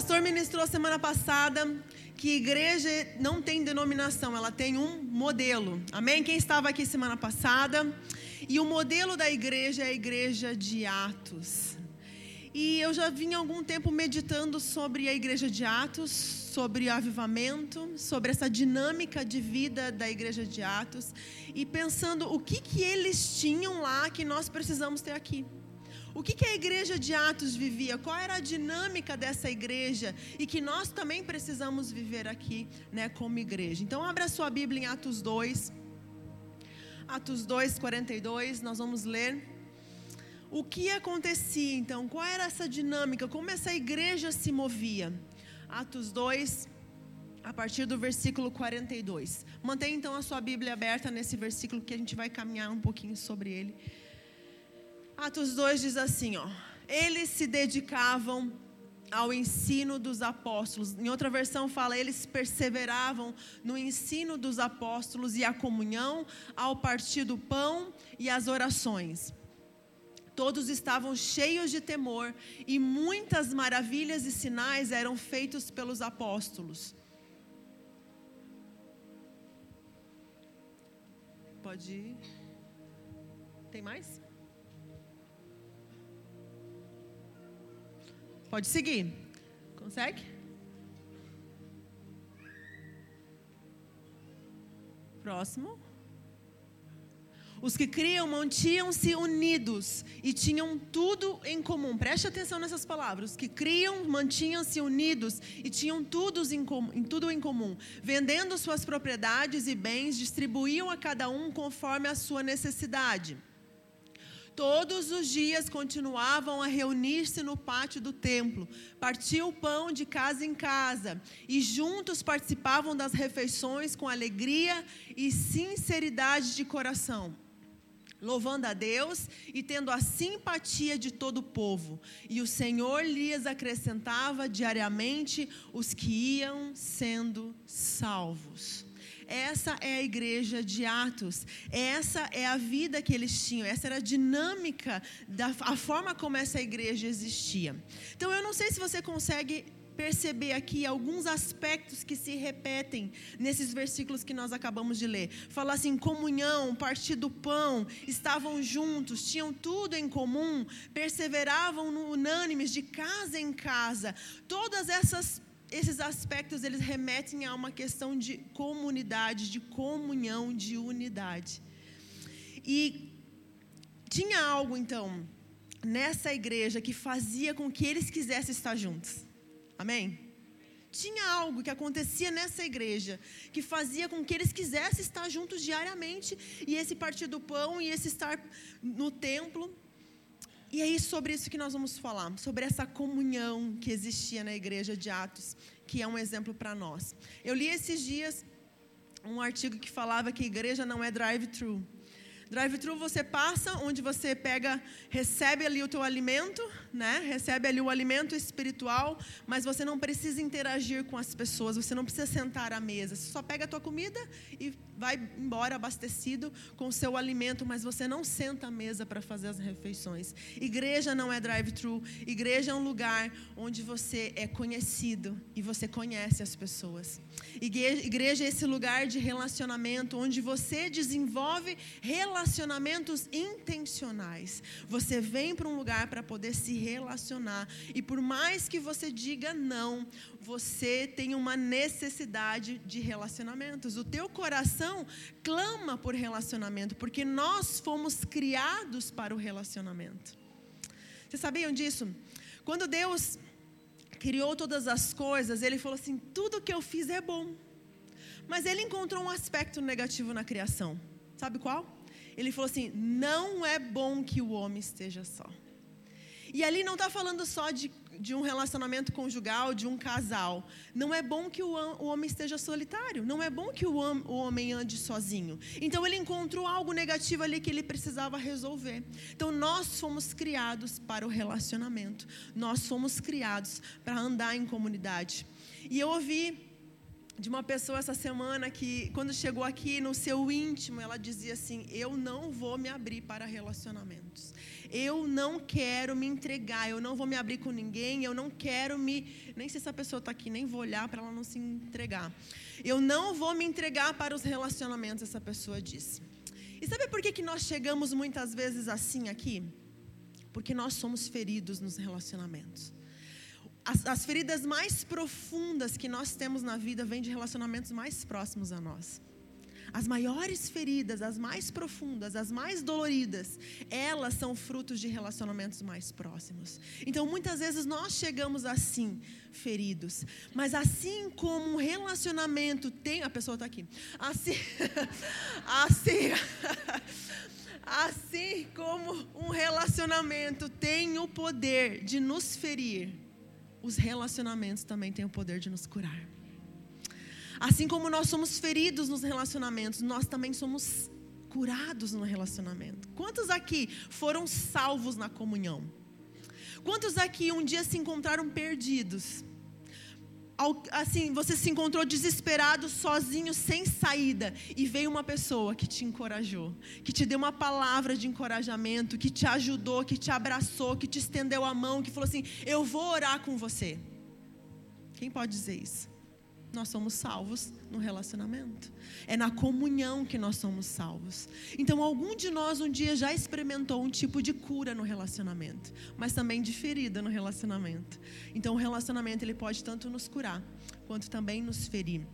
pastor ministrou semana passada que igreja não tem denominação, ela tem um modelo. Amém? Quem estava aqui semana passada? E o modelo da igreja é a igreja de Atos. E eu já vim algum tempo meditando sobre a igreja de Atos, sobre o avivamento, sobre essa dinâmica de vida da igreja de Atos e pensando o que que eles tinham lá que nós precisamos ter aqui. O que, que a igreja de Atos vivia? Qual era a dinâmica dessa igreja? E que nós também precisamos viver aqui, né, como igreja. Então, abra sua Bíblia em Atos 2. Atos 2, 42, nós vamos ler. O que acontecia então? Qual era essa dinâmica? Como essa igreja se movia? Atos 2, a partir do versículo 42. Mantenha então a sua Bíblia aberta nesse versículo que a gente vai caminhar um pouquinho sobre ele. Atos 2 diz assim, ó: Eles se dedicavam ao ensino dos apóstolos. Em outra versão fala, eles perseveravam no ensino dos apóstolos e a comunhão, ao partir do pão e as orações. Todos estavam cheios de temor e muitas maravilhas e sinais eram feitos pelos apóstolos. Pode ir. Tem mais? Pode seguir. Consegue? Próximo. Os que criam mantinham-se unidos e tinham tudo em comum. Preste atenção nessas palavras. Os que criam mantinham-se unidos e tinham tudo em, comum, tudo em comum. Vendendo suas propriedades e bens, distribuíam a cada um conforme a sua necessidade. Todos os dias continuavam a reunir-se no pátio do templo, partiam o pão de casa em casa e juntos participavam das refeições com alegria e sinceridade de coração louvando a Deus e tendo a simpatia de todo o povo. E o Senhor lhes acrescentava diariamente os que iam sendo salvos. Essa é a igreja de Atos. Essa é a vida que eles tinham. Essa era a dinâmica da a forma como essa igreja existia. Então eu não sei se você consegue perceber aqui alguns aspectos que se repetem nesses versículos que nós acabamos de ler. Fala assim: comunhão, partir do pão, estavam juntos, tinham tudo em comum, perseveravam unânimes de casa em casa. Todas essas esses aspectos eles remetem a uma questão de comunidade, de comunhão, de unidade. E tinha algo então nessa igreja que fazia com que eles quisessem estar juntos. Amém? Tinha algo que acontecia nessa igreja que fazia com que eles quisessem estar juntos diariamente e esse partir do pão e esse estar no templo. E é sobre isso que nós vamos falar, sobre essa comunhão que existia na igreja de Atos, que é um exemplo para nós. Eu li esses dias um artigo que falava que igreja não é drive-thru. Drive-thru você passa, onde você pega, recebe ali o teu alimento, né? Recebe ali o alimento espiritual, mas você não precisa interagir com as pessoas, você não precisa sentar à mesa. Você só pega a tua comida e vai embora abastecido com o seu alimento, mas você não senta à mesa para fazer as refeições. Igreja não é drive-thru, igreja é um lugar onde você é conhecido e você conhece as pessoas. Igreja, é esse lugar de relacionamento onde você desenvolve relacionamento relacionamentos intencionais. Você vem para um lugar para poder se relacionar. E por mais que você diga não, você tem uma necessidade de relacionamentos. O teu coração clama por relacionamento, porque nós fomos criados para o relacionamento. Vocês sabiam disso? Quando Deus criou todas as coisas, ele falou assim: tudo que eu fiz é bom. Mas ele encontrou um aspecto negativo na criação. Sabe qual? Ele falou assim: não é bom que o homem esteja só. E ali não está falando só de, de um relacionamento conjugal, de um casal. Não é bom que o, o homem esteja solitário. Não é bom que o, o homem ande sozinho. Então ele encontrou algo negativo ali que ele precisava resolver. Então nós fomos criados para o relacionamento. Nós fomos criados para andar em comunidade. E eu ouvi de uma pessoa essa semana que, quando chegou aqui no seu íntimo, ela dizia assim: Eu não vou me abrir para relacionamentos. Eu não quero me entregar. Eu não vou me abrir com ninguém. Eu não quero me. Nem se essa pessoa está aqui, nem vou olhar para ela não se entregar. Eu não vou me entregar para os relacionamentos, essa pessoa disse. E sabe por que, que nós chegamos muitas vezes assim aqui? Porque nós somos feridos nos relacionamentos. As, as, feridas mais profundas que nós temos na vida vêm de relacionamentos mais próximos a nós. As maiores feridas, as mais profundas, as mais doloridas, elas são frutos de relacionamentos mais próximos. Então, muitas vezes nós chegamos assim, feridos. Mas assim como um relacionamento tem. A pessoa está aqui. Assim. assim. assim como um relacionamento tem o poder de nos ferir os relacionamentos também têm o poder de nos curar. Assim como nós somos feridos nos relacionamentos, nós também somos curados no relacionamento. Quantos aqui foram salvos na comunhão? Quantos aqui um dia se encontraram perdidos? Assim, você se encontrou desesperado, sozinho, sem saída, e veio uma pessoa que te encorajou, que te deu uma palavra de encorajamento, que te ajudou, que te abraçou, que te estendeu a mão, que falou assim: Eu vou orar com você. Quem pode dizer isso? Nós somos salvos no relacionamento. É na comunhão que nós somos salvos. Então, algum de nós um dia já experimentou um tipo de cura no relacionamento, mas também de ferida no relacionamento. Então, o relacionamento ele pode tanto nos curar quanto também nos ferir.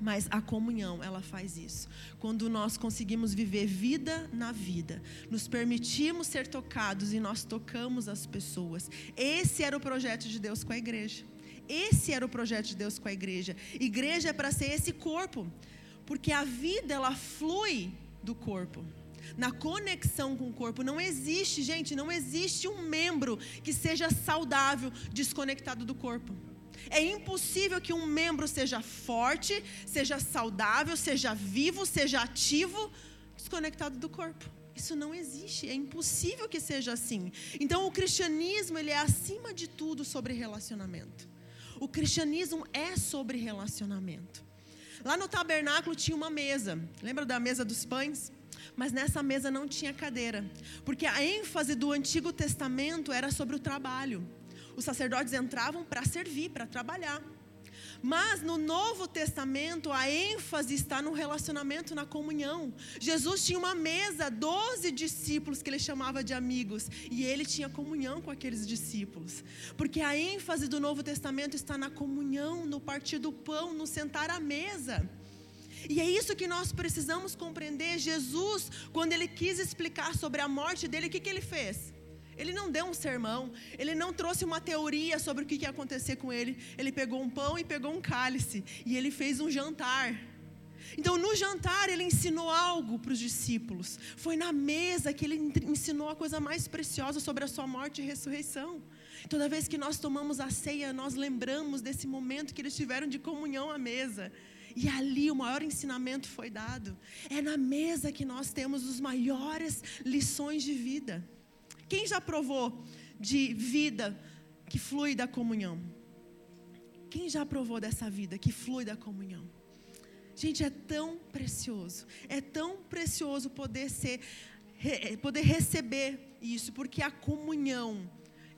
Mas a comunhão, ela faz isso. Quando nós conseguimos viver vida na vida, nos permitimos ser tocados e nós tocamos as pessoas. Esse era o projeto de Deus com a igreja. Esse era o projeto de Deus com a igreja. Igreja é para ser esse corpo, porque a vida ela flui do corpo. Na conexão com o corpo não existe, gente, não existe um membro que seja saudável desconectado do corpo. É impossível que um membro seja forte, seja saudável, seja vivo, seja ativo, desconectado do corpo. Isso não existe, é impossível que seja assim. Então o cristianismo ele é acima de tudo sobre relacionamento. O cristianismo é sobre relacionamento. Lá no tabernáculo tinha uma mesa. Lembra da mesa dos pães? Mas nessa mesa não tinha cadeira, porque a ênfase do Antigo Testamento era sobre o trabalho. Os sacerdotes entravam para servir, para trabalhar. Mas no Novo Testamento, a ênfase está no relacionamento, na comunhão. Jesus tinha uma mesa, doze discípulos que ele chamava de amigos, e ele tinha comunhão com aqueles discípulos. Porque a ênfase do Novo Testamento está na comunhão, no partir do pão, no sentar à mesa. E é isso que nós precisamos compreender. Jesus, quando ele quis explicar sobre a morte dele, o que, que ele fez? Ele não deu um sermão, ele não trouxe uma teoria sobre o que ia acontecer com ele. Ele pegou um pão e pegou um cálice e ele fez um jantar. Então, no jantar, ele ensinou algo para os discípulos. Foi na mesa que ele ensinou a coisa mais preciosa sobre a sua morte e ressurreição. Toda vez que nós tomamos a ceia, nós lembramos desse momento que eles tiveram de comunhão à mesa. E ali o maior ensinamento foi dado. É na mesa que nós temos as maiores lições de vida. Quem já provou de vida que flui da comunhão? Quem já provou dessa vida que flui da comunhão? Gente, é tão precioso, é tão precioso poder ser, poder receber isso, porque a comunhão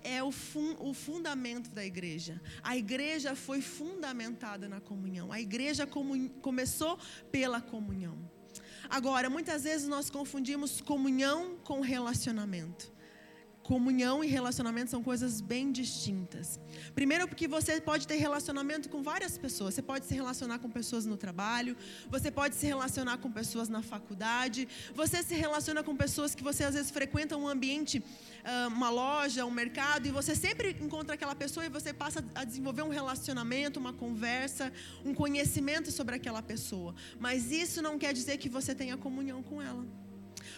é o, fun, o fundamento da igreja. A igreja foi fundamentada na comunhão. A igreja comun, começou pela comunhão. Agora, muitas vezes nós confundimos comunhão com relacionamento comunhão e relacionamento são coisas bem distintas. Primeiro, porque você pode ter relacionamento com várias pessoas. Você pode se relacionar com pessoas no trabalho, você pode se relacionar com pessoas na faculdade, você se relaciona com pessoas que você às vezes frequenta um ambiente, ah, uma loja, um mercado, e você sempre encontra aquela pessoa e você passa a desenvolver um relacionamento, uma conversa, um conhecimento sobre aquela pessoa. Mas isso não quer dizer que você tenha comunhão com ela.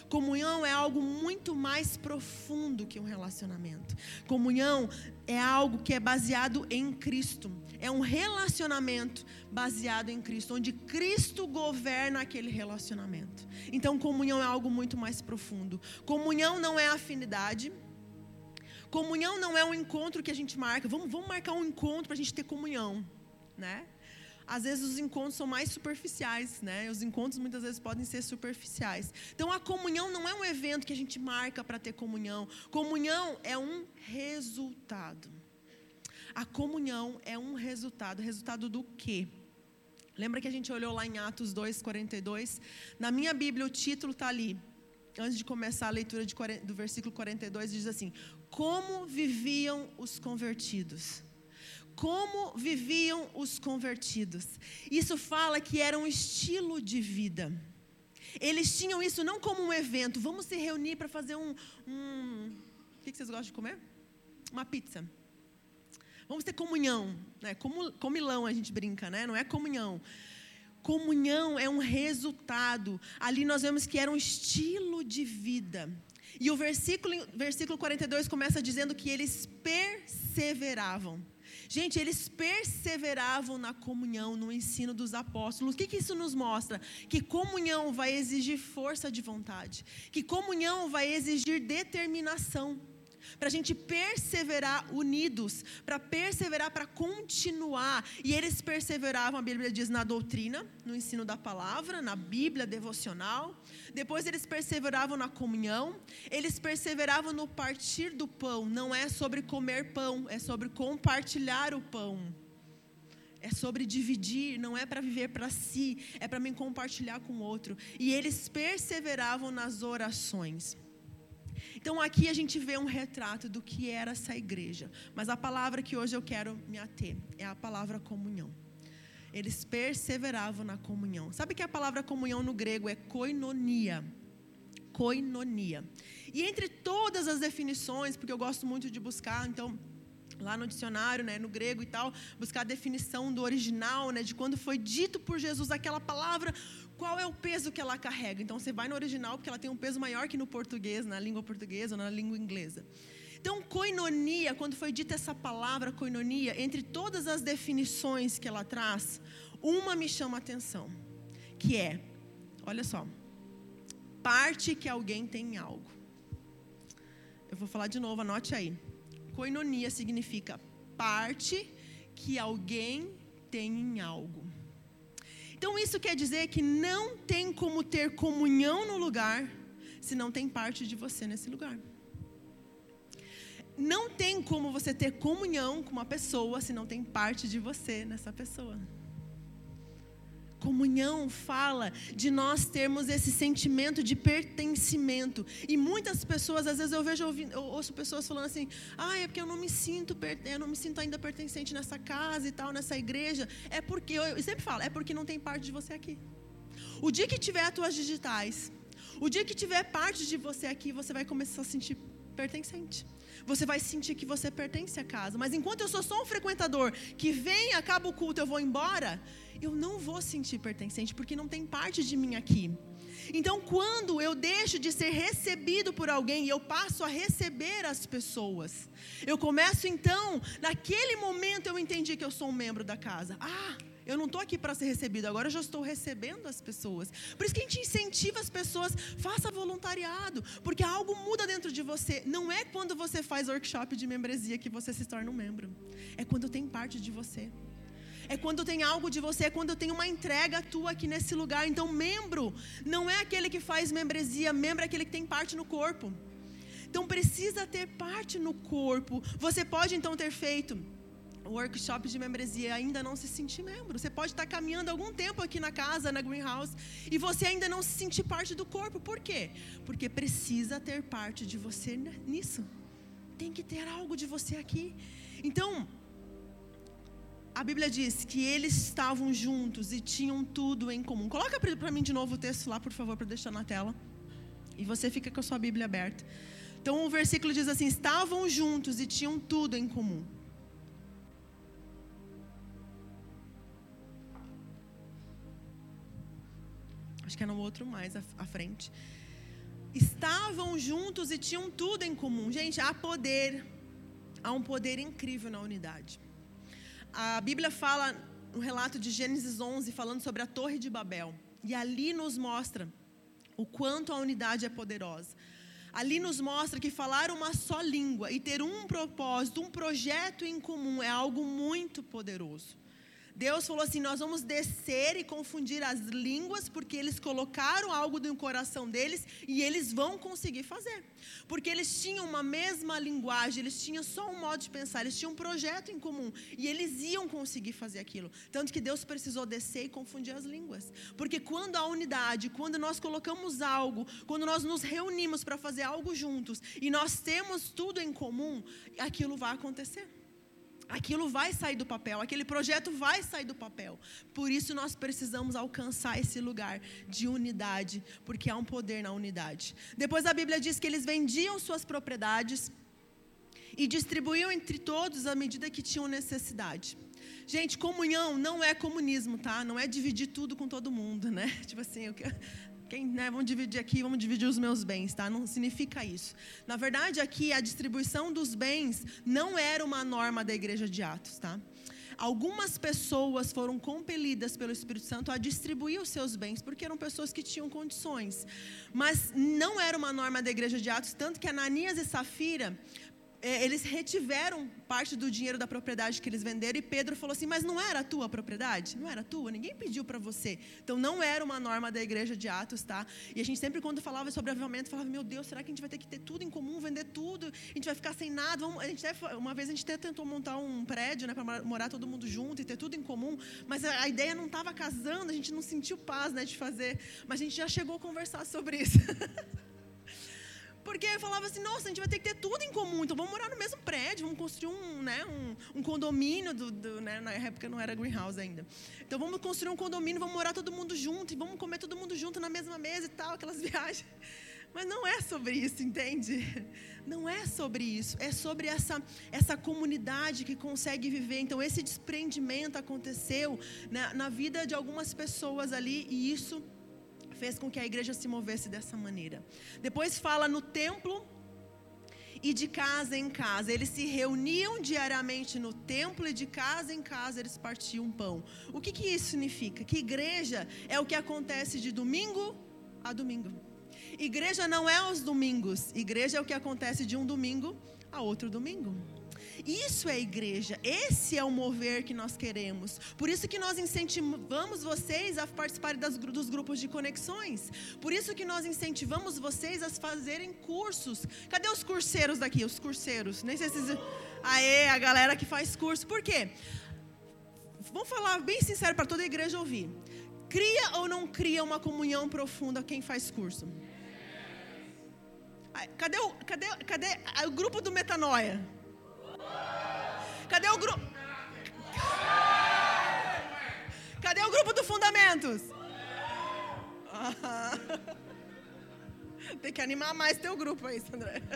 Comunhão é algo muito mais profundo que um relacionamento. Comunhão é algo que é baseado em Cristo. É um relacionamento baseado em Cristo, onde Cristo governa aquele relacionamento. Então, comunhão é algo muito mais profundo. Comunhão não é afinidade. Comunhão não é um encontro que a gente marca. Vamos, vamos marcar um encontro para a gente ter comunhão, né? Às vezes os encontros são mais superficiais, né? Os encontros muitas vezes podem ser superficiais. Então a comunhão não é um evento que a gente marca para ter comunhão. Comunhão é um resultado. A comunhão é um resultado. Resultado do quê? Lembra que a gente olhou lá em Atos 2:42? Na minha Bíblia o título está ali. Antes de começar a leitura do versículo 42 diz assim: Como viviam os convertidos? Como viviam os convertidos. Isso fala que era um estilo de vida. Eles tinham isso não como um evento, vamos se reunir para fazer um, um. O que vocês gostam de comer? Uma pizza. Vamos ter comunhão. Né? Como, comilão a gente brinca, né? não é comunhão. Comunhão é um resultado. Ali nós vemos que era um estilo de vida. E o versículo, versículo 42 começa dizendo que eles perseveravam. Gente, eles perseveravam na comunhão, no ensino dos apóstolos. O que, que isso nos mostra? Que comunhão vai exigir força de vontade, que comunhão vai exigir determinação para a gente perseverar unidos, para perseverar, para continuar. E eles perseveravam, a Bíblia diz, na doutrina, no ensino da palavra, na Bíblia devocional. Depois eles perseveravam na comunhão, eles perseveravam no partir do pão. Não é sobre comer pão, é sobre compartilhar o pão. É sobre dividir, não é para viver para si, é para me compartilhar com o outro. E eles perseveravam nas orações. Então aqui a gente vê um retrato do que era essa igreja. Mas a palavra que hoje eu quero me ater é a palavra comunhão. Eles perseveravam na comunhão. Sabe que a palavra comunhão no grego é koinonia. Koinonia. E entre todas as definições, porque eu gosto muito de buscar, então lá no dicionário, né, no grego e tal, buscar a definição do original, né, de quando foi dito por Jesus aquela palavra, qual é o peso que ela carrega. Então você vai no original porque ela tem um peso maior que no português, na língua portuguesa ou na língua inglesa. Então, coinonia, quando foi dita essa palavra coinonia, entre todas as definições que ela traz, uma me chama a atenção, que é, olha só, parte que alguém tem em algo. Eu vou falar de novo, anote aí. Coinonia significa parte que alguém tem em algo. Então isso quer dizer que não tem como ter comunhão no lugar se não tem parte de você nesse lugar. Não tem como você ter comunhão com uma pessoa se não tem parte de você nessa pessoa. Comunhão fala de nós termos esse sentimento de pertencimento. E muitas pessoas, às vezes eu vejo, eu ouço pessoas falando assim: "Ah, é porque eu não me sinto, eu não me sinto ainda pertencente nessa casa e tal, nessa igreja". É porque eu sempre falo, é porque não tem parte de você aqui. O dia que tiver as tuas digitais, o dia que tiver parte de você aqui, você vai começar a sentir pertencente. Você vai sentir que você pertence à casa. Mas enquanto eu sou só um frequentador que vem, acaba o culto, eu vou embora, eu não vou sentir pertencente, porque não tem parte de mim aqui. Então, quando eu deixo de ser recebido por alguém e eu passo a receber as pessoas, eu começo então, naquele momento eu entendi que eu sou um membro da casa. Ah, eu não estou aqui para ser recebido, agora eu já estou recebendo as pessoas. Por isso que a gente incentiva as pessoas, faça voluntariado, porque algo muda dentro de você. Não é quando você faz workshop de membresia que você se torna um membro, é quando tem parte de você é quando tem algo de você, é quando tem uma entrega tua aqui nesse lugar. Então, membro não é aquele que faz membresia, membro é aquele que tem parte no corpo. Então, precisa ter parte no corpo. Você pode então ter feito workshop de membresia e ainda não se sentir membro. Você pode estar caminhando algum tempo aqui na casa, na greenhouse, e você ainda não se sentir parte do corpo. Por quê? Porque precisa ter parte de você nisso. Tem que ter algo de você aqui. Então, a Bíblia diz que eles estavam juntos e tinham tudo em comum. Coloca para mim de novo o texto lá, por favor, para deixar na tela. E você fica com a sua Bíblia aberta. Então o versículo diz assim: estavam juntos e tinham tudo em comum. Acho que é no outro mais à frente. Estavam juntos e tinham tudo em comum. Gente, há poder, há um poder incrível na unidade a Bíblia fala no relato de Gênesis 11, falando sobre a Torre de Babel. E ali nos mostra o quanto a unidade é poderosa. Ali nos mostra que falar uma só língua e ter um propósito, um projeto em comum é algo muito poderoso. Deus falou assim: Nós vamos descer e confundir as línguas, porque eles colocaram algo no coração deles e eles vão conseguir fazer. Porque eles tinham uma mesma linguagem, eles tinham só um modo de pensar, eles tinham um projeto em comum e eles iam conseguir fazer aquilo. Tanto que Deus precisou descer e confundir as línguas. Porque quando há unidade, quando nós colocamos algo, quando nós nos reunimos para fazer algo juntos e nós temos tudo em comum, aquilo vai acontecer aquilo vai sair do papel, aquele projeto vai sair do papel. Por isso nós precisamos alcançar esse lugar de unidade, porque há um poder na unidade. Depois a Bíblia diz que eles vendiam suas propriedades e distribuíam entre todos à medida que tinham necessidade. Gente, comunhão não é comunismo, tá? Não é dividir tudo com todo mundo, né? Tipo assim, eu quem, né, vamos dividir aqui, vamos dividir os meus bens, tá? Não significa isso. Na verdade, aqui a distribuição dos bens não era uma norma da igreja de Atos, tá? Algumas pessoas foram compelidas pelo Espírito Santo a distribuir os seus bens, porque eram pessoas que tinham condições. Mas não era uma norma da igreja de Atos, tanto que Ananias e Safira é, eles retiveram parte do dinheiro da propriedade que eles venderam e Pedro falou assim: Mas não era a tua propriedade? Não era tua? Ninguém pediu para você. Então não era uma norma da igreja de Atos, tá? E a gente sempre, quando falava sobre avivamento, falava: Meu Deus, será que a gente vai ter que ter tudo em comum, vender tudo? A gente vai ficar sem nada? Vamos, a gente deve, uma vez a gente até tentou montar um prédio né, para morar todo mundo junto e ter tudo em comum, mas a ideia não estava casando, a gente não sentiu paz né, de fazer. Mas a gente já chegou a conversar sobre isso. Porque eu falava assim, nossa, a gente vai ter que ter tudo em comum, então vamos morar no mesmo prédio, vamos construir um, né, um, um condomínio, do, do, né, na época não era greenhouse ainda. Então vamos construir um condomínio, vamos morar todo mundo junto, e vamos comer todo mundo junto na mesma mesa e tal, aquelas viagens. Mas não é sobre isso, entende? Não é sobre isso, é sobre essa, essa comunidade que consegue viver. Então, esse desprendimento aconteceu na, na vida de algumas pessoas ali, e isso fez com que a igreja se movesse dessa maneira. Depois fala no templo e de casa em casa. Eles se reuniam diariamente no templo e de casa em casa eles partiam pão. O que, que isso significa? Que igreja é o que acontece de domingo a domingo. Igreja não é aos domingos, igreja é o que acontece de um domingo a outro domingo. Isso é igreja, esse é o mover que nós queremos. Por isso que nós incentivamos vocês a participarem das, dos grupos de conexões. Por isso que nós incentivamos vocês a fazerem cursos. Cadê os curseiros daqui? Os curseiros. Nem sei se. Aê, a galera que faz curso. Por quê? Vamos falar bem sincero para toda a igreja ouvir. Cria ou não cria uma comunhão profunda quem faz curso? Cadê o, cadê, cadê o grupo do Metanoia? Cadê o grupo? Cadê o grupo do Fundamentos? Ah. Tem que animar mais teu grupo aí, Sandré.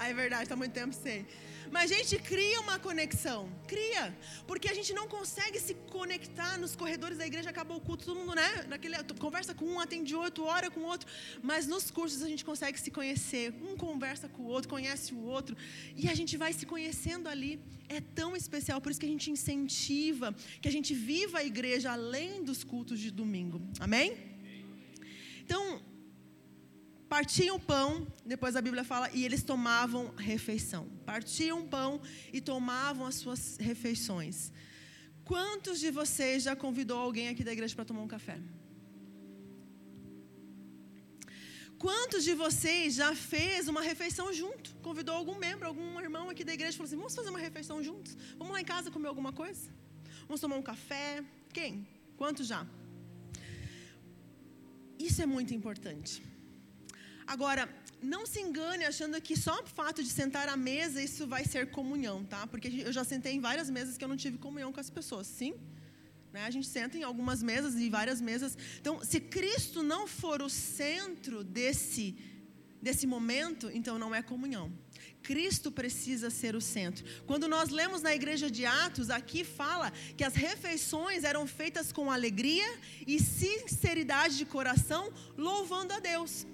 Ah, é verdade, está muito tempo sem. Mas a gente cria uma conexão, cria, porque a gente não consegue se conectar nos corredores da igreja, acaba o culto, todo mundo, né? Naquele, conversa com um, atende outro, ora com outro, mas nos cursos a gente consegue se conhecer, um conversa com o outro, conhece o outro, e a gente vai se conhecendo ali. É tão especial, por isso que a gente incentiva que a gente viva a igreja além dos cultos de domingo. Amém? Então, partiam pão, depois a Bíblia fala, e eles tomavam refeição. Partiam pão e tomavam as suas refeições. Quantos de vocês já convidou alguém aqui da igreja para tomar um café? Quantos de vocês já fez uma refeição junto? Convidou algum membro, algum irmão aqui da igreja e falou assim: vamos fazer uma refeição juntos? Vamos lá em casa comer alguma coisa? Vamos tomar um café? Quem? Quantos já? Isso é muito importante. Agora, não se engane achando que só o fato de sentar à mesa isso vai ser comunhão, tá? Porque eu já sentei em várias mesas que eu não tive comunhão com as pessoas, sim? Né? A gente senta em algumas mesas e várias mesas. Então, se Cristo não for o centro desse desse momento, então não é comunhão. Cristo precisa ser o centro. Quando nós lemos na igreja de Atos, aqui fala que as refeições eram feitas com alegria e sinceridade de coração, louvando a Deus.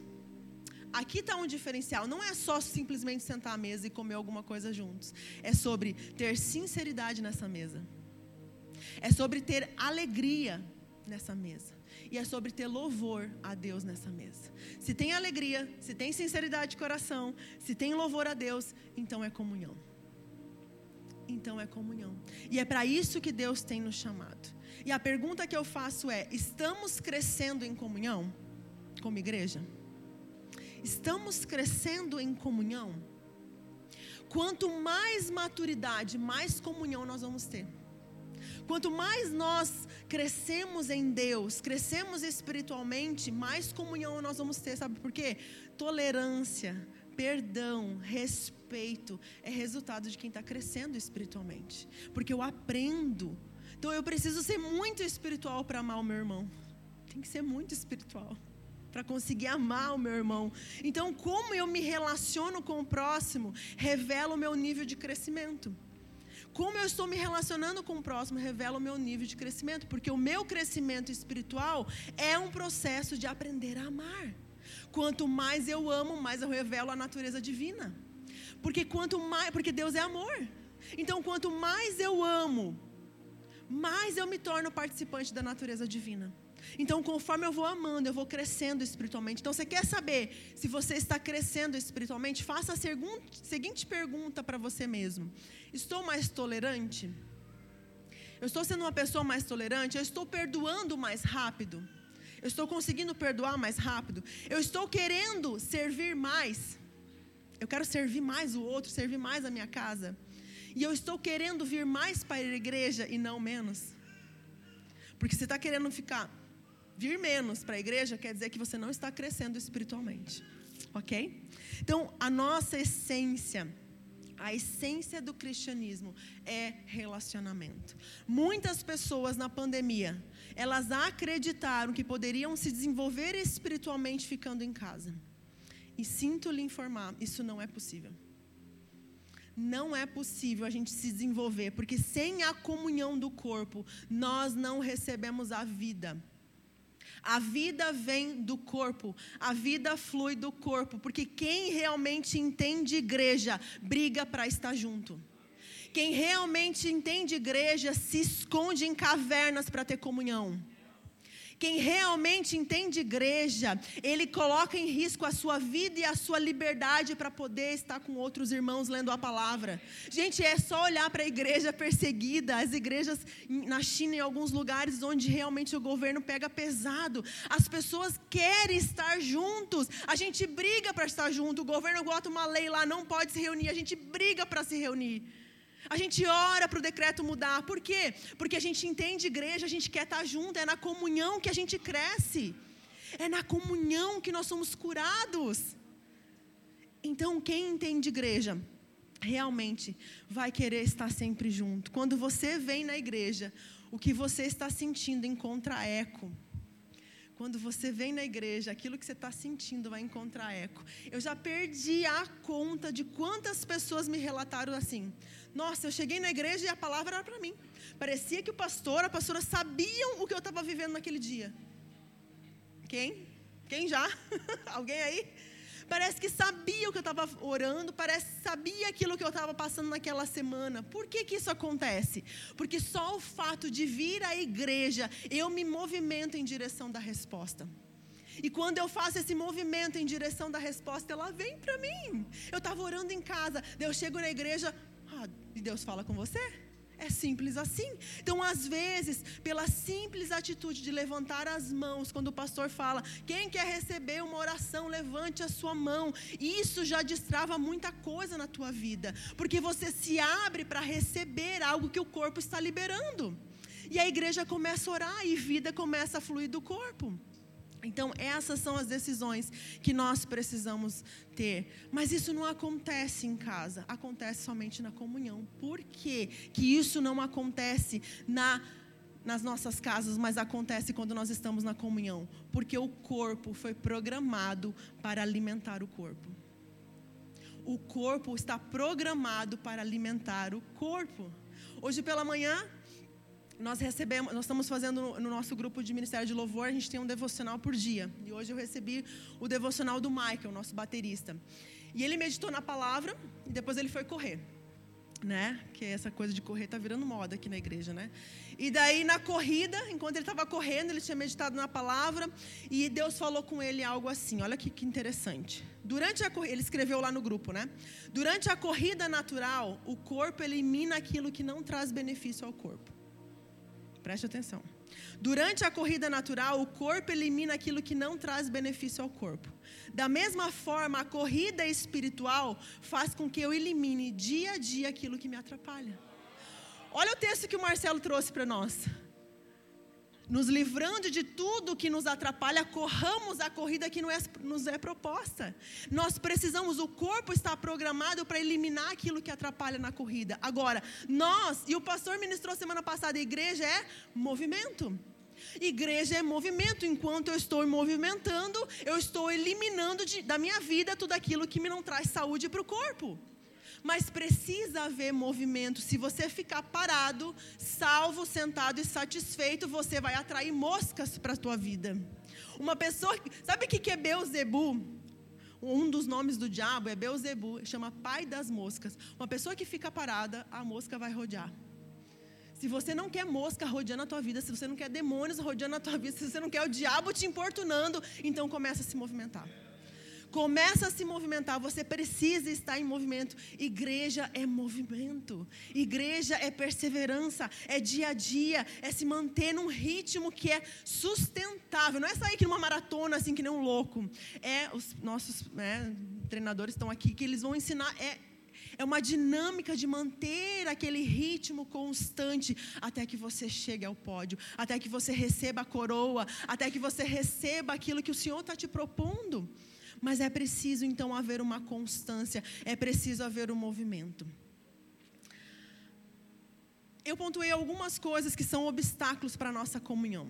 Aqui está um diferencial. Não é só simplesmente sentar à mesa e comer alguma coisa juntos. É sobre ter sinceridade nessa mesa. É sobre ter alegria nessa mesa. E é sobre ter louvor a Deus nessa mesa. Se tem alegria, se tem sinceridade de coração, se tem louvor a Deus, então é comunhão. então é comunhão. E é para isso que Deus tem nos chamado. E a pergunta que eu faço é: estamos crescendo em comunhão como igreja? Estamos crescendo em comunhão? Quanto mais maturidade, mais comunhão nós vamos ter. Quanto mais nós crescemos em Deus, crescemos espiritualmente, mais comunhão nós vamos ter. Sabe por quê? Tolerância, perdão, respeito é resultado de quem está crescendo espiritualmente. Porque eu aprendo. Então eu preciso ser muito espiritual para amar o meu irmão. Tem que ser muito espiritual para conseguir amar o meu irmão. Então, como eu me relaciono com o próximo, revela o meu nível de crescimento. Como eu estou me relacionando com o próximo revela o meu nível de crescimento, porque o meu crescimento espiritual é um processo de aprender a amar. Quanto mais eu amo, mais eu revelo a natureza divina. Porque quanto mais, porque Deus é amor. Então, quanto mais eu amo, mais eu me torno participante da natureza divina. Então, conforme eu vou amando, eu vou crescendo espiritualmente. Então, você quer saber se você está crescendo espiritualmente? Faça a seguinte pergunta para você mesmo: Estou mais tolerante? Eu estou sendo uma pessoa mais tolerante? Eu estou perdoando mais rápido? Eu estou conseguindo perdoar mais rápido? Eu estou querendo servir mais? Eu quero servir mais o outro, servir mais a minha casa? E eu estou querendo vir mais para a igreja e não menos? Porque você está querendo ficar vir menos para a igreja quer dizer que você não está crescendo espiritualmente. Ok? Então, a nossa essência, a essência do cristianismo é relacionamento. Muitas pessoas na pandemia, elas acreditaram que poderiam se desenvolver espiritualmente ficando em casa. E sinto lhe informar, isso não é possível. Não é possível a gente se desenvolver, porque sem a comunhão do corpo, nós não recebemos a vida. A vida vem do corpo, a vida flui do corpo, porque quem realmente entende igreja briga para estar junto. Quem realmente entende igreja se esconde em cavernas para ter comunhão. Quem realmente entende igreja, ele coloca em risco a sua vida e a sua liberdade para poder estar com outros irmãos lendo a palavra. Gente, é só olhar para a igreja perseguida, as igrejas na China, em alguns lugares onde realmente o governo pega pesado. As pessoas querem estar juntos. A gente briga para estar junto. O governo bota uma lei lá, não pode se reunir. A gente briga para se reunir. A gente ora para o decreto mudar. Por quê? Porque a gente entende igreja, a gente quer estar junto, é na comunhão que a gente cresce. É na comunhão que nós somos curados. Então, quem entende igreja, realmente vai querer estar sempre junto. Quando você vem na igreja, o que você está sentindo encontra eco. Quando você vem na igreja, aquilo que você está sentindo vai encontrar eco. Eu já perdi a conta de quantas pessoas me relataram assim. Nossa, eu cheguei na igreja e a palavra era para mim. Parecia que o pastor, a pastora sabiam o que eu estava vivendo naquele dia. Quem? Quem já? Alguém aí? Parece que sabia o que eu estava orando, parece que sabia aquilo que eu estava passando naquela semana. Por que, que isso acontece? Porque só o fato de vir à igreja, eu me movimento em direção da resposta. E quando eu faço esse movimento em direção da resposta, ela vem para mim. Eu estava orando em casa, eu chego na igreja, ah, e Deus fala com você? É simples assim. Então, às vezes, pela simples atitude de levantar as mãos, quando o pastor fala, quem quer receber uma oração, levante a sua mão. Isso já destrava muita coisa na tua vida, porque você se abre para receber algo que o corpo está liberando. E a igreja começa a orar e vida começa a fluir do corpo. Então, essas são as decisões que nós precisamos ter. Mas isso não acontece em casa, acontece somente na comunhão. Por quê? que isso não acontece na, nas nossas casas, mas acontece quando nós estamos na comunhão? Porque o corpo foi programado para alimentar o corpo. O corpo está programado para alimentar o corpo. Hoje pela manhã, nós recebemos, nós estamos fazendo no nosso grupo de Ministério de Louvor, a gente tem um devocional por dia. E hoje eu recebi o devocional do Michael, nosso baterista. E ele meditou na palavra e depois ele foi correr. né? Que essa coisa de correr tá virando moda aqui na igreja, né? E daí na corrida, enquanto ele estava correndo, ele tinha meditado na palavra e Deus falou com ele algo assim. Olha que, que interessante. Durante a ele escreveu lá no grupo, né? Durante a corrida natural, o corpo elimina aquilo que não traz benefício ao corpo. Preste atenção. Durante a corrida natural, o corpo elimina aquilo que não traz benefício ao corpo. Da mesma forma, a corrida espiritual faz com que eu elimine dia a dia aquilo que me atrapalha. Olha o texto que o Marcelo trouxe para nós. Nos livrando de tudo que nos atrapalha, corramos a corrida que é, nos é proposta. Nós precisamos, o corpo está programado para eliminar aquilo que atrapalha na corrida. Agora, nós, e o pastor ministrou semana passada, a igreja é movimento. Igreja é movimento. Enquanto eu estou movimentando, eu estou eliminando de, da minha vida tudo aquilo que me não traz saúde para o corpo. Mas precisa haver movimento. Se você ficar parado, salvo, sentado e satisfeito, você vai atrair moscas para a tua vida. Uma pessoa, sabe o que é Beuzebu? Um dos nomes do diabo é Beuzebu, chama pai das moscas. Uma pessoa que fica parada, a mosca vai rodear. Se você não quer mosca rodeando a tua vida, se você não quer demônios rodeando a tua vida, se você não quer o diabo te importunando, então começa a se movimentar. Começa a se movimentar, você precisa estar em movimento. Igreja é movimento. Igreja é perseverança, é dia a dia, é se manter num ritmo que é sustentável. Não é sair aqui numa maratona assim que nem um louco. É os nossos né, treinadores estão aqui que eles vão ensinar é é uma dinâmica de manter aquele ritmo constante até que você chegue ao pódio, até que você receba a coroa, até que você receba aquilo que o Senhor está te propondo. Mas é preciso então haver uma constância, é preciso haver um movimento. Eu pontuei algumas coisas que são obstáculos para a nossa comunhão.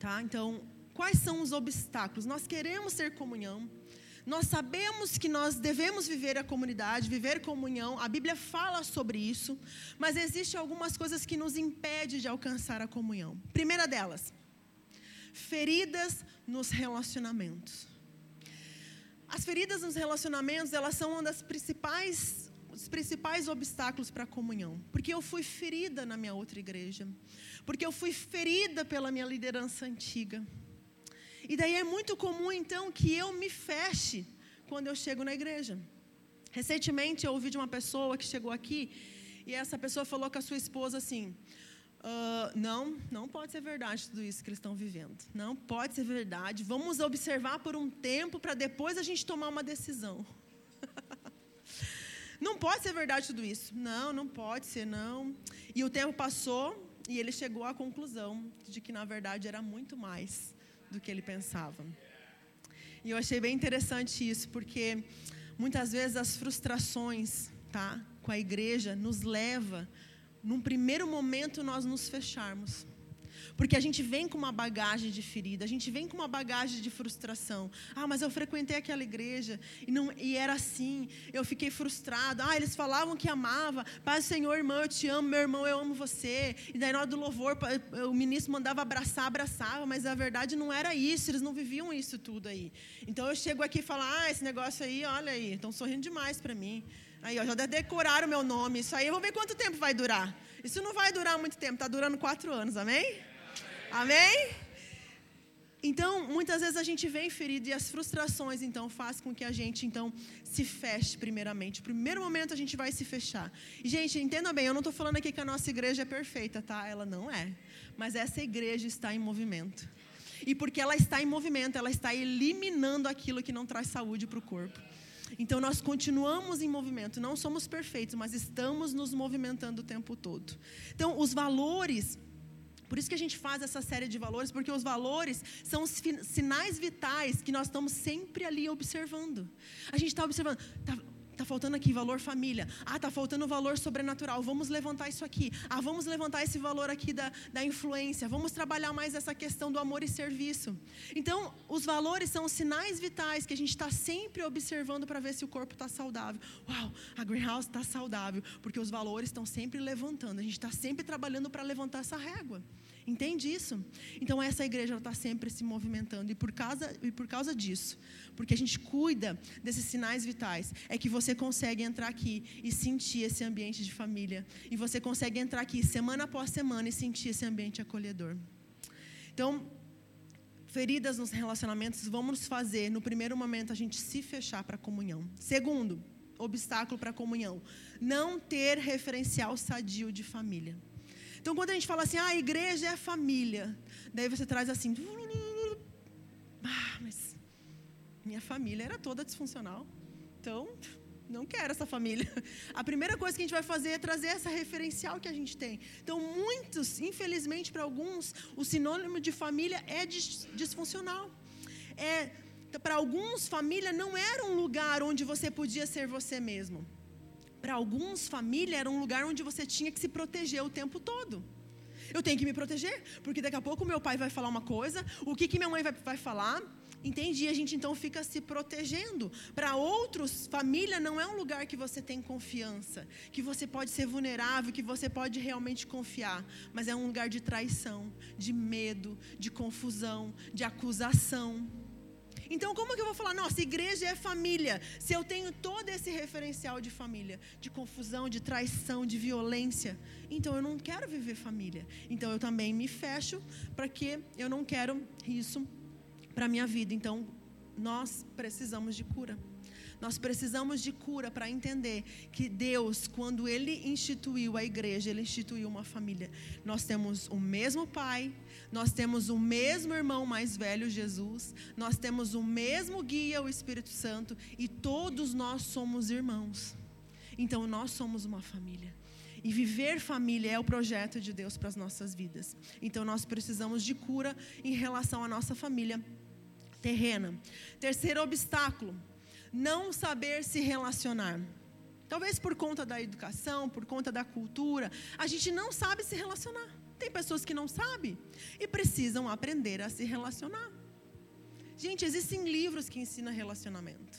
Tá? Então, quais são os obstáculos? Nós queremos ter comunhão, nós sabemos que nós devemos viver a comunidade, viver comunhão. A Bíblia fala sobre isso, mas existem algumas coisas que nos impedem de alcançar a comunhão. Primeira delas, feridas nos relacionamentos. As feridas nos relacionamentos, elas são uma das principais os principais obstáculos para a comunhão. Porque eu fui ferida na minha outra igreja. Porque eu fui ferida pela minha liderança antiga. E daí é muito comum, então, que eu me feche quando eu chego na igreja. Recentemente eu ouvi de uma pessoa que chegou aqui e essa pessoa falou com a sua esposa assim: uh, Não, não pode ser verdade tudo isso que eles estão vivendo. Não pode ser verdade. Vamos observar por um tempo para depois a gente tomar uma decisão. não pode ser verdade tudo isso. Não, não pode ser, não. E o tempo passou e ele chegou à conclusão de que na verdade era muito mais do que ele pensava. E eu achei bem interessante isso, porque muitas vezes as frustrações, tá, com a igreja nos leva num primeiro momento nós nos fecharmos. Porque a gente vem com uma bagagem de ferida, a gente vem com uma bagagem de frustração. Ah, mas eu frequentei aquela igreja e, não, e era assim, eu fiquei frustrado. Ah, eles falavam que amava. Pai, Senhor, irmão, eu te amo, meu irmão, eu amo você. E daí na hora do louvor, o ministro mandava abraçar, abraçava, mas a verdade não era isso, eles não viviam isso tudo aí. Então eu chego aqui e falo, ah, esse negócio aí, olha aí, estão sorrindo demais para mim. Aí, ó, já decoraram o meu nome. Isso aí, vou ver quanto tempo vai durar. Isso não vai durar muito tempo, está durando quatro anos, amém? Amém? Então, muitas vezes a gente vem ferido e as frustrações, então, faz com que a gente, então, se feche primeiramente. Primeiro momento a gente vai se fechar. E, gente, entenda bem, eu não estou falando aqui que a nossa igreja é perfeita, tá? Ela não é. Mas essa igreja está em movimento. E porque ela está em movimento, ela está eliminando aquilo que não traz saúde para o corpo. Então nós continuamos em movimento, não somos perfeitos, mas estamos nos movimentando o tempo todo. Então, os valores por isso que a gente faz essa série de valores, porque os valores são os sinais vitais que nós estamos sempre ali observando. A gente está observando, tá faltando aqui valor família. Ah, está faltando valor sobrenatural. Vamos levantar isso aqui. Ah, vamos levantar esse valor aqui da, da influência. Vamos trabalhar mais essa questão do amor e serviço. Então, os valores são os sinais vitais que a gente está sempre observando para ver se o corpo está saudável. Uau, a greenhouse está saudável, porque os valores estão sempre levantando. A gente está sempre trabalhando para levantar essa régua. Entende isso? Então essa igreja está sempre se movimentando. E por, causa, e por causa disso, porque a gente cuida desses sinais vitais, é que você consegue entrar aqui e sentir esse ambiente de família. E você consegue entrar aqui semana após semana e sentir esse ambiente acolhedor. Então, feridas nos relacionamentos vão nos fazer, no primeiro momento, a gente se fechar para a comunhão. Segundo, obstáculo para a comunhão, não ter referencial sadio de família. Então, quando a gente fala assim, ah, a igreja é a família, daí você traz assim, ah, mas minha família era toda disfuncional, então não quero essa família. A primeira coisa que a gente vai fazer é trazer essa referencial que a gente tem. Então, muitos, infelizmente para alguns, o sinônimo de família é disfuncional. É, para alguns, família não era um lugar onde você podia ser você mesmo para alguns, família era um lugar onde você tinha que se proteger o tempo todo. Eu tenho que me proteger, porque daqui a pouco meu pai vai falar uma coisa, o que, que minha mãe vai, vai falar, entende? E a gente então fica se protegendo. Para outros, família não é um lugar que você tem confiança, que você pode ser vulnerável, que você pode realmente confiar, mas é um lugar de traição, de medo, de confusão, de acusação. Então, como que eu vou falar, nossa, igreja é família, se eu tenho todo esse referencial de família, de confusão, de traição, de violência? Então, eu não quero viver família. Então, eu também me fecho, para que eu não quero isso para minha vida. Então, nós precisamos de cura. Nós precisamos de cura para entender que Deus, quando Ele instituiu a igreja, Ele instituiu uma família. Nós temos o mesmo Pai, nós temos o mesmo irmão mais velho, Jesus, nós temos o mesmo guia, o Espírito Santo, e todos nós somos irmãos. Então nós somos uma família. E viver família é o projeto de Deus para as nossas vidas. Então nós precisamos de cura em relação à nossa família terrena. Terceiro obstáculo: não saber se relacionar. Talvez por conta da educação, por conta da cultura, a gente não sabe se relacionar. Tem pessoas que não sabem e precisam aprender a se relacionar. Gente, existem livros que ensinam relacionamento.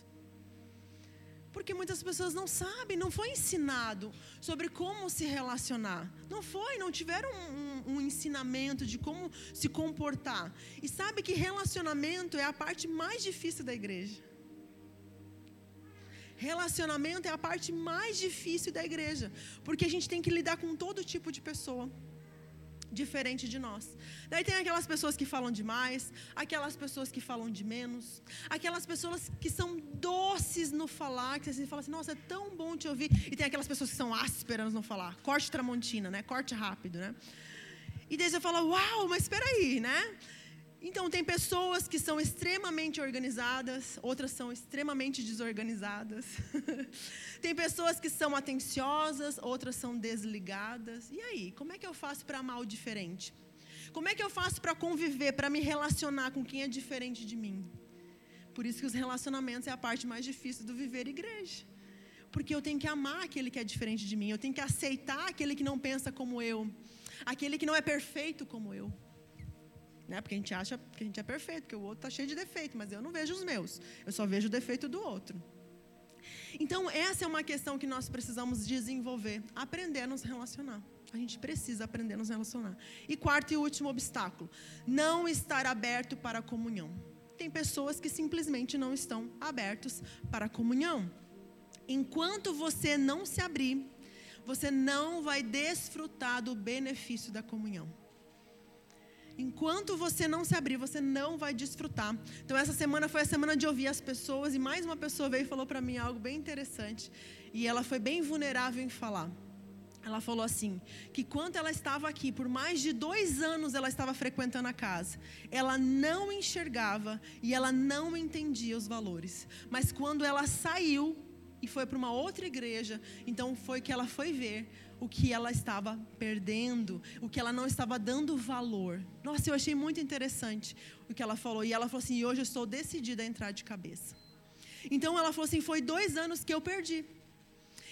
Porque muitas pessoas não sabem, não foi ensinado sobre como se relacionar. Não foi, não tiveram um, um, ensinamento de como se comportar. E sabe que relacionamento é a parte mais difícil da igreja. Relacionamento é a parte mais difícil da igreja. Porque a gente tem que lidar com todo tipo de pessoa diferente de nós. Daí tem aquelas pessoas que falam demais, aquelas pessoas que falam de menos, aquelas pessoas que são doces no falar, que você fala assim, nossa, é tão bom te ouvir. E tem aquelas pessoas que são ásperas no falar, corte tramontina, né? Corte rápido, né? E daí você fala, uau, mas espera aí, né? Então, tem pessoas que são extremamente organizadas, outras são extremamente desorganizadas. tem pessoas que são atenciosas, outras são desligadas. E aí, como é que eu faço para amar o diferente? Como é que eu faço para conviver, para me relacionar com quem é diferente de mim? Por isso que os relacionamentos é a parte mais difícil do viver igreja. Porque eu tenho que amar aquele que é diferente de mim, eu tenho que aceitar aquele que não pensa como eu, aquele que não é perfeito como eu. Né? Porque a gente acha que a gente é perfeito, que o outro está cheio de defeito, mas eu não vejo os meus, eu só vejo o defeito do outro. Então, essa é uma questão que nós precisamos desenvolver, aprender a nos relacionar. A gente precisa aprender a nos relacionar. E quarto e último obstáculo: não estar aberto para a comunhão. Tem pessoas que simplesmente não estão abertos para a comunhão. Enquanto você não se abrir, você não vai desfrutar do benefício da comunhão. Enquanto você não se abrir, você não vai desfrutar. Então, essa semana foi a semana de ouvir as pessoas, e mais uma pessoa veio e falou para mim algo bem interessante. E ela foi bem vulnerável em falar. Ela falou assim: que quando ela estava aqui, por mais de dois anos ela estava frequentando a casa, ela não enxergava e ela não entendia os valores. Mas quando ela saiu e foi para uma outra igreja, então foi que ela foi ver o que ela estava perdendo, o que ela não estava dando valor. Nossa, eu achei muito interessante o que ela falou. E ela falou assim: hoje eu estou decidida a entrar de cabeça. Então ela falou assim: foi dois anos que eu perdi.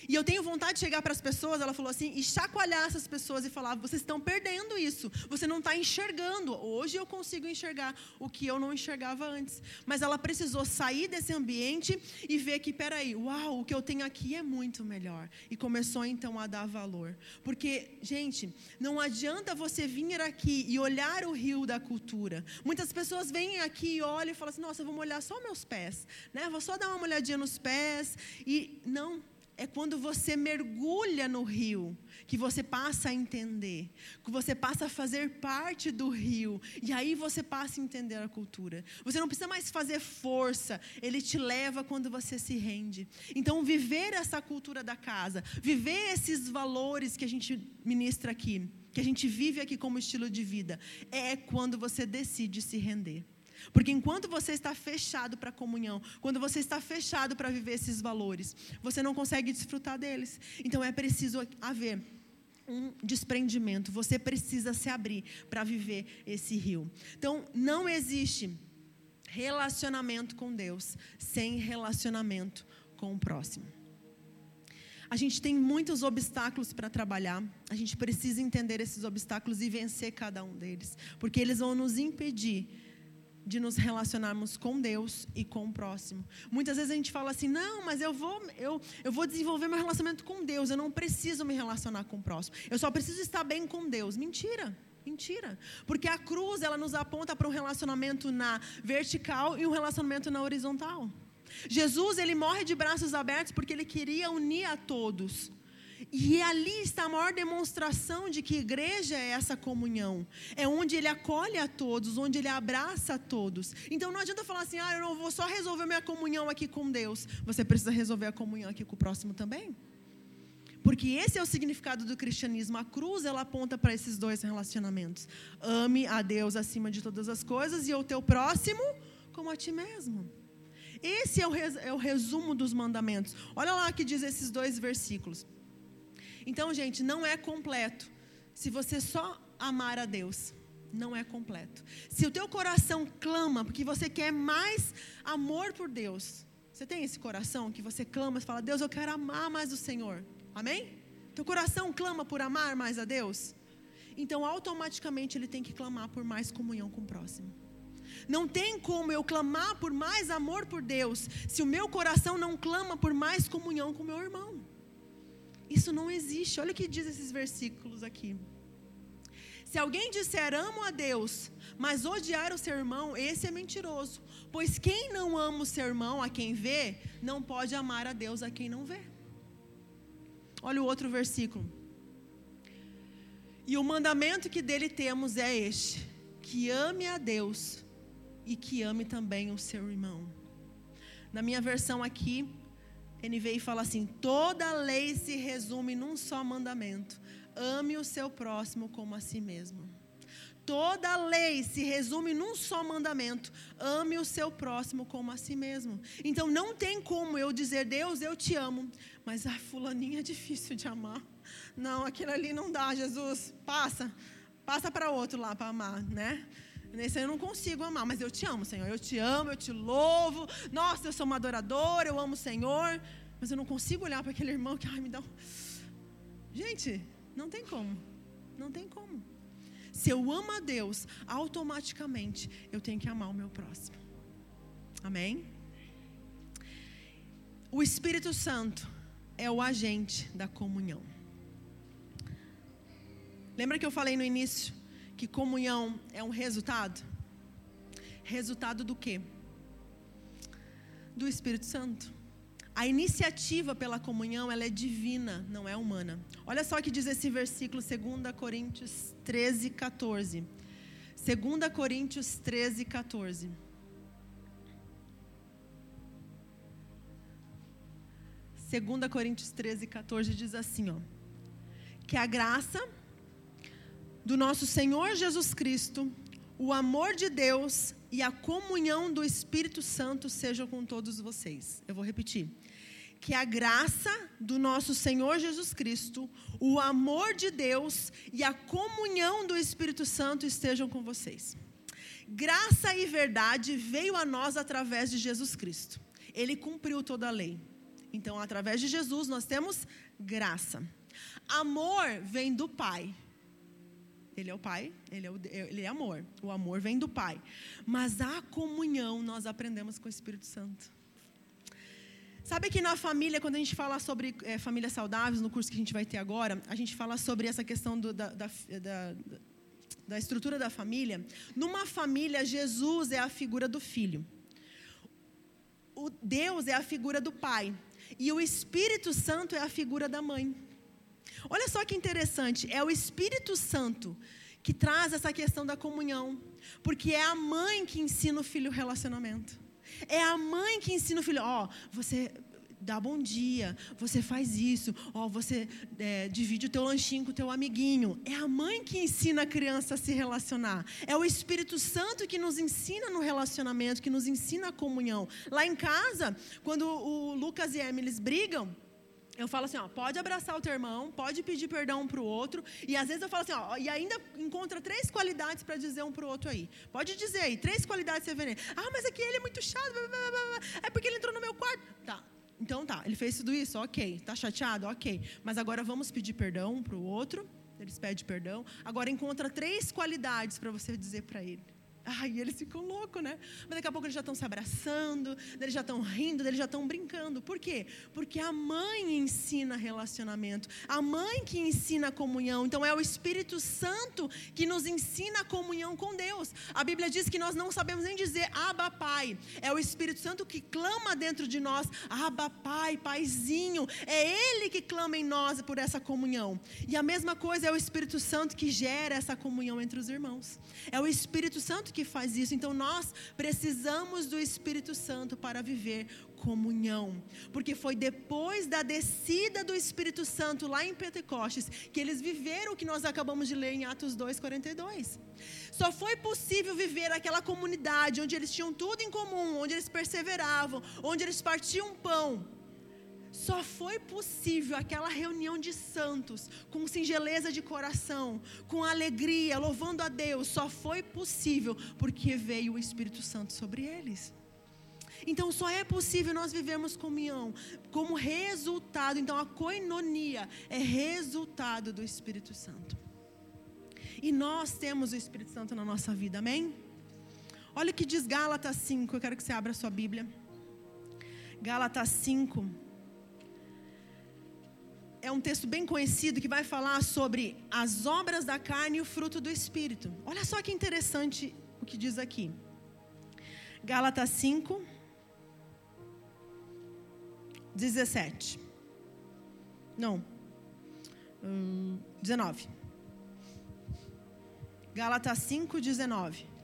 E eu tenho vontade de chegar para as pessoas, ela falou assim, e chacoalhar essas pessoas e falar: vocês estão perdendo isso, você não está enxergando. Hoje eu consigo enxergar o que eu não enxergava antes. Mas ela precisou sair desse ambiente e ver que, peraí, uau, o que eu tenho aqui é muito melhor. E começou então a dar valor. Porque, gente, não adianta você vir aqui e olhar o rio da cultura. Muitas pessoas vêm aqui e olham e falam assim: nossa, vamos olhar só meus pés, né? Vou só dar uma olhadinha nos pés. E não é quando você mergulha no rio que você passa a entender, que você passa a fazer parte do rio, e aí você passa a entender a cultura. Você não precisa mais fazer força, ele te leva quando você se rende. Então, viver essa cultura da casa, viver esses valores que a gente ministra aqui, que a gente vive aqui como estilo de vida, é quando você decide se render. Porque enquanto você está fechado para a comunhão, quando você está fechado para viver esses valores, você não consegue desfrutar deles. Então é preciso haver um desprendimento. Você precisa se abrir para viver esse rio. Então não existe relacionamento com Deus sem relacionamento com o próximo. A gente tem muitos obstáculos para trabalhar. A gente precisa entender esses obstáculos e vencer cada um deles, porque eles vão nos impedir de nos relacionarmos com Deus e com o próximo. Muitas vezes a gente fala assim: "Não, mas eu vou eu, eu vou desenvolver meu relacionamento com Deus, eu não preciso me relacionar com o próximo. Eu só preciso estar bem com Deus". Mentira. Mentira. Porque a cruz, ela nos aponta para um relacionamento na vertical e um relacionamento na horizontal. Jesus, ele morre de braços abertos porque ele queria unir a todos. E ali está a maior demonstração de que igreja é essa comunhão. É onde ele acolhe a todos, onde ele abraça a todos. Então não adianta falar assim, ah, eu não vou só resolver minha comunhão aqui com Deus. Você precisa resolver a comunhão aqui com o próximo também. Porque esse é o significado do cristianismo. A cruz, ela aponta para esses dois relacionamentos. Ame a Deus acima de todas as coisas e o teu próximo como a ti mesmo. Esse é o, é o resumo dos mandamentos. Olha lá que diz esses dois versículos. Então, gente, não é completo se você só amar a Deus. Não é completo. Se o teu coração clama porque você quer mais amor por Deus, você tem esse coração que você clama e fala: Deus, eu quero amar mais o Senhor. Amém? Teu coração clama por amar mais a Deus? Então, automaticamente, ele tem que clamar por mais comunhão com o próximo. Não tem como eu clamar por mais amor por Deus se o meu coração não clama por mais comunhão com o meu irmão. Isso não existe. Olha o que diz esses versículos aqui. Se alguém disser amo a Deus, mas odiar o seu irmão, esse é mentiroso. Pois quem não ama o seu irmão, a quem vê, não pode amar a Deus a quem não vê. Olha o outro versículo. E o mandamento que dele temos é este: que ame a Deus e que ame também o seu irmão. Na minha versão aqui, NVI fala assim: toda lei se resume num só mandamento: ame o seu próximo como a si mesmo. Toda lei se resume num só mandamento: ame o seu próximo como a si mesmo. Então não tem como eu dizer, Deus, eu te amo, mas a fulaninha é difícil de amar. Não, aquilo ali não dá, Jesus, passa, passa para outro lá para amar, né? Nesse eu não consigo amar, mas eu te amo, Senhor. Eu te amo, eu te louvo. Nossa, eu sou uma adoradora, eu amo o Senhor. Mas eu não consigo olhar para aquele irmão que ai, me dá um. Gente, não tem como. Não tem como. Se eu amo a Deus, automaticamente eu tenho que amar o meu próximo. Amém? O Espírito Santo é o agente da comunhão. Lembra que eu falei no início que comunhão é um resultado? Resultado do quê? Do Espírito Santo. A iniciativa pela comunhão, ela é divina, não é humana. Olha só o que diz esse versículo, 2 Coríntios 13, 14. 2 Coríntios 13, 14. Segunda Coríntios 13, 14 diz assim, ó, que a graça do nosso Senhor Jesus Cristo, o amor de Deus e a comunhão do Espírito Santo sejam com todos vocês. Eu vou repetir. Que a graça do nosso Senhor Jesus Cristo, o amor de Deus e a comunhão do Espírito Santo estejam com vocês. Graça e verdade veio a nós através de Jesus Cristo. Ele cumpriu toda a lei. Então, através de Jesus, nós temos graça. Amor vem do Pai. Ele é o Pai, ele é, o, ele é amor. O amor vem do Pai. Mas a comunhão nós aprendemos com o Espírito Santo. Sabe que na família, quando a gente fala sobre é, famílias saudáveis, no curso que a gente vai ter agora, a gente fala sobre essa questão do, da, da, da, da estrutura da família. Numa família, Jesus é a figura do filho. O Deus é a figura do pai. E o Espírito Santo é a figura da mãe. Olha só que interessante, é o Espírito Santo que traz essa questão da comunhão, porque é a mãe que ensina o filho o relacionamento. É a mãe que ensina o filho, ó, oh, você dá bom dia, você faz isso, ó, você é, divide o teu lanchinho com o teu amiguinho. É a mãe que ensina a criança a se relacionar. É o Espírito Santo que nos ensina no relacionamento, que nos ensina a comunhão. Lá em casa, quando o Lucas e a Emily brigam, eu falo assim, ó, pode abraçar o teu irmão, pode pedir perdão um para o outro, e às vezes eu falo assim, ó, e ainda encontra três qualidades para dizer um para o outro aí. Pode dizer aí, três qualidades você vê Ah, mas que ele é muito chato, blá, blá, blá, é porque ele entrou no meu quarto. Tá, então tá, ele fez tudo isso, ok. Tá chateado, ok. Mas agora vamos pedir perdão um para o outro. Eles pedem perdão. Agora encontra três qualidades para você dizer para ele. Ai, eles ficam loucos, né? Mas daqui a pouco eles já estão se abraçando, eles já estão rindo, eles já estão brincando. Por quê? Porque a mãe ensina relacionamento, a mãe que ensina comunhão. Então é o Espírito Santo que nos ensina a comunhão com Deus. A Bíblia diz que nós não sabemos nem dizer Abba Pai. É o Espírito Santo que clama dentro de nós, Abba Pai, Paizinho. É Ele que clama em nós por essa comunhão. E a mesma coisa é o Espírito Santo que gera essa comunhão entre os irmãos. É o Espírito Santo que faz isso. Então nós precisamos do Espírito Santo para viver comunhão. Porque foi depois da descida do Espírito Santo lá em Pentecostes que eles viveram o que nós acabamos de ler em Atos 2:42. Só foi possível viver aquela comunidade onde eles tinham tudo em comum, onde eles perseveravam, onde eles partiam pão só foi possível aquela reunião de santos, com singeleza de coração, com alegria, louvando a Deus, só foi possível porque veio o Espírito Santo sobre eles. Então só é possível nós vivermos comunhão como resultado. Então a coinonia é resultado do Espírito Santo. E nós temos o Espírito Santo na nossa vida, amém? Olha o que diz Gálatas 5, eu quero que você abra a sua Bíblia. Gálatas 5 é um texto bem conhecido que vai falar sobre as obras da carne e o fruto do espírito. Olha só que interessante o que diz aqui. Gálatas 5, 17. Não. Hum, 19. Gálatas 5, 19.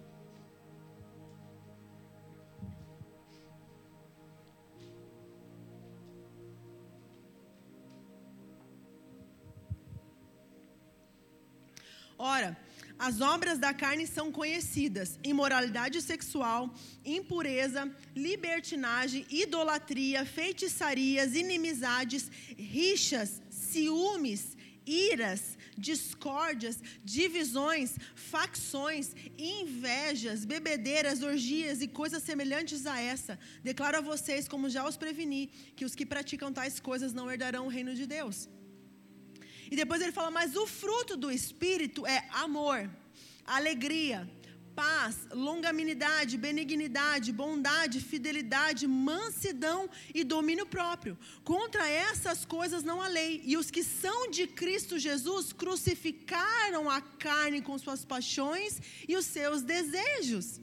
Ora, as obras da carne são conhecidas: imoralidade sexual, impureza, libertinagem, idolatria, feitiçarias, inimizades, rixas, ciúmes, iras, discórdias, divisões, facções, invejas, bebedeiras, orgias e coisas semelhantes a essa. Declaro a vocês, como já os preveni, que os que praticam tais coisas não herdarão o reino de Deus. E depois ele fala: Mas o fruto do Espírito é amor, alegria, paz, longanimidade, benignidade, bondade, fidelidade, mansidão e domínio próprio. Contra essas coisas não há lei. E os que são de Cristo Jesus crucificaram a carne com suas paixões e os seus desejos.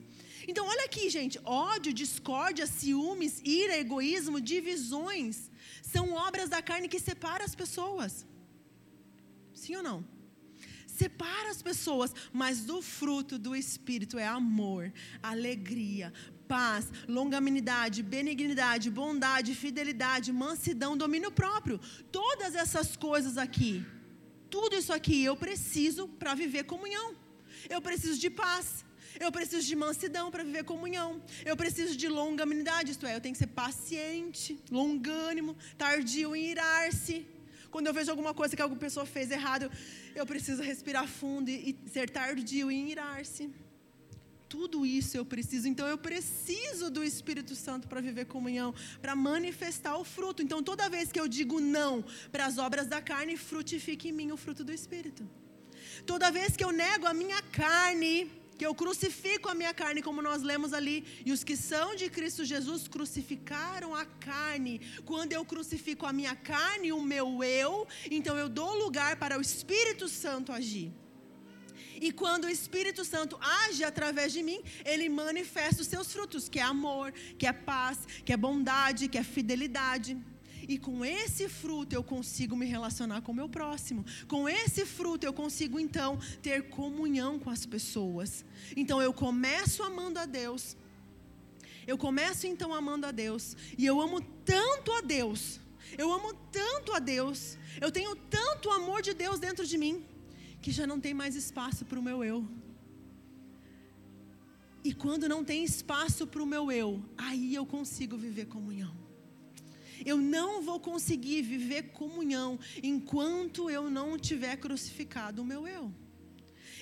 Então, olha aqui, gente: ódio, discórdia, ciúmes, ira, egoísmo, divisões são obras da carne que separam as pessoas. Sim ou não? Separa as pessoas, mas do fruto do Espírito é amor, alegria, paz, longanimidade, benignidade, bondade, fidelidade, mansidão, domínio próprio. Todas essas coisas aqui, tudo isso aqui eu preciso para viver comunhão. Eu preciso de paz. Eu preciso de mansidão para viver comunhão. Eu preciso de longanimidade, isto é, eu tenho que ser paciente, longânimo, tardio em irar-se. Quando eu vejo alguma coisa que alguma pessoa fez errado, eu preciso respirar fundo e, e ser tardio em irar-se. tudo isso eu preciso. Então eu preciso do Espírito Santo para viver comunhão, para manifestar o fruto. Então toda vez que eu digo não para as obras da carne, frutifique em mim o fruto do Espírito. Toda vez que eu nego a minha carne, que eu crucifico a minha carne, como nós lemos ali, e os que são de Cristo Jesus crucificaram a carne. Quando eu crucifico a minha carne, o meu eu, então eu dou lugar para o Espírito Santo agir. E quando o Espírito Santo age através de mim, ele manifesta os seus frutos, que é amor, que é paz, que é bondade, que é fidelidade. E com esse fruto eu consigo me relacionar com o meu próximo. Com esse fruto eu consigo então ter comunhão com as pessoas. Então eu começo amando a Deus. Eu começo então amando a Deus. E eu amo tanto a Deus. Eu amo tanto a Deus. Eu tenho tanto amor de Deus dentro de mim. Que já não tem mais espaço para o meu eu. E quando não tem espaço para o meu eu, aí eu consigo viver comunhão. Eu não vou conseguir viver comunhão enquanto eu não tiver crucificado o meu eu.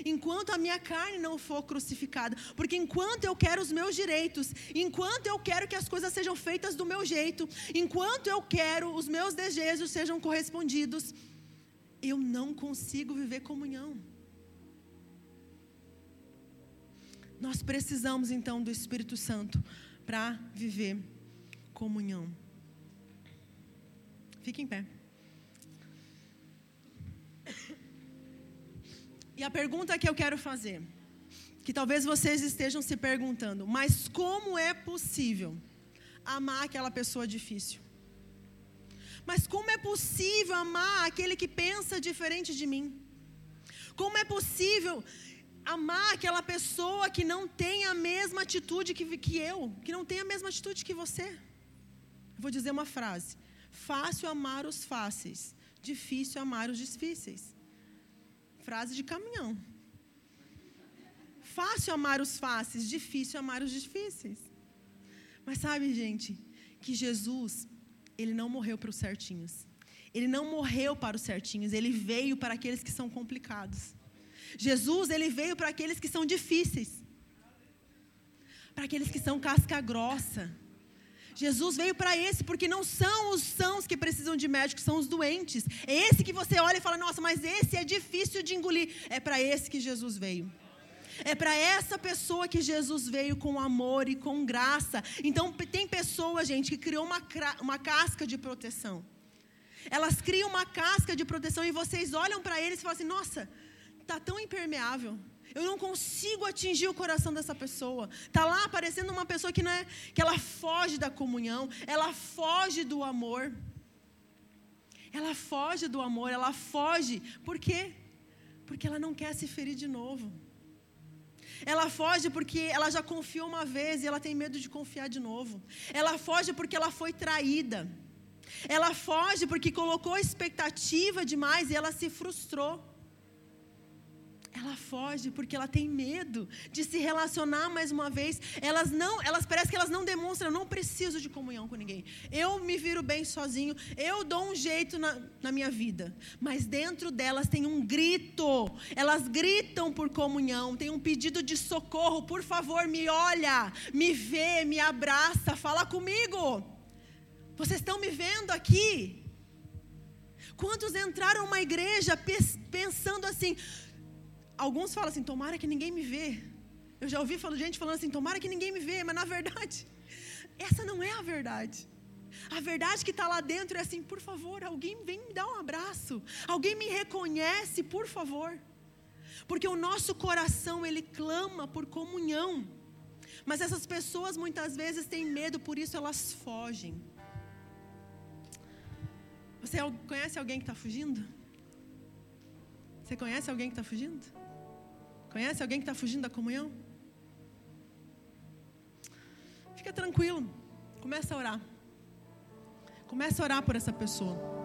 Enquanto a minha carne não for crucificada, porque enquanto eu quero os meus direitos, enquanto eu quero que as coisas sejam feitas do meu jeito, enquanto eu quero os meus desejos sejam correspondidos, eu não consigo viver comunhão. Nós precisamos então do Espírito Santo para viver comunhão. Fique em pé. E a pergunta que eu quero fazer, que talvez vocês estejam se perguntando, mas como é possível amar aquela pessoa difícil? Mas como é possível amar aquele que pensa diferente de mim? Como é possível amar aquela pessoa que não tem a mesma atitude que, que eu, que não tem a mesma atitude que você? vou dizer uma frase. Fácil amar os fáceis, difícil amar os difíceis. Frase de caminhão. Fácil amar os fáceis, difícil amar os difíceis. Mas sabe, gente, que Jesus, ele não morreu para os certinhos. Ele não morreu para os certinhos, ele veio para aqueles que são complicados. Jesus, ele veio para aqueles que são difíceis. Para aqueles que são casca grossa Jesus veio para esse, porque não são os sãos que precisam de médico, são os doentes. É esse que você olha e fala: nossa, mas esse é difícil de engolir. É para esse que Jesus veio. É para essa pessoa que Jesus veio com amor e com graça. Então, tem pessoas, gente, que criou uma, uma casca de proteção. Elas criam uma casca de proteção e vocês olham para eles e falam assim: nossa, tá tão impermeável. Eu não consigo atingir o coração dessa pessoa. Tá lá aparecendo uma pessoa que não é que ela foge da comunhão, ela foge do amor. Ela foge do amor, ela foge. Por quê? Porque ela não quer se ferir de novo. Ela foge porque ela já confiou uma vez e ela tem medo de confiar de novo. Ela foge porque ela foi traída. Ela foge porque colocou expectativa demais e ela se frustrou. Ela foge porque ela tem medo de se relacionar mais uma vez. Elas não, elas parece que elas não demonstram, eu não preciso de comunhão com ninguém. Eu me viro bem sozinho, eu dou um jeito na, na minha vida. Mas dentro delas tem um grito. Elas gritam por comunhão, tem um pedido de socorro, por favor, me olha, me vê, me abraça, fala comigo. Vocês estão me vendo aqui? Quantos entraram numa igreja pensando assim, alguns falam assim: tomara que ninguém me vê. Eu já ouvi gente falando assim: tomara que ninguém me vê, mas na verdade, essa não é a verdade. A verdade que está lá dentro é assim: por favor, alguém vem me dar um abraço, alguém me reconhece, por favor. Porque o nosso coração, ele clama por comunhão. Mas essas pessoas muitas vezes têm medo, por isso elas fogem. Você conhece alguém que está fugindo? Você conhece alguém que está fugindo? Conhece alguém que está fugindo da comunhão? Fica tranquilo. Começa a orar. Começa a orar por essa pessoa.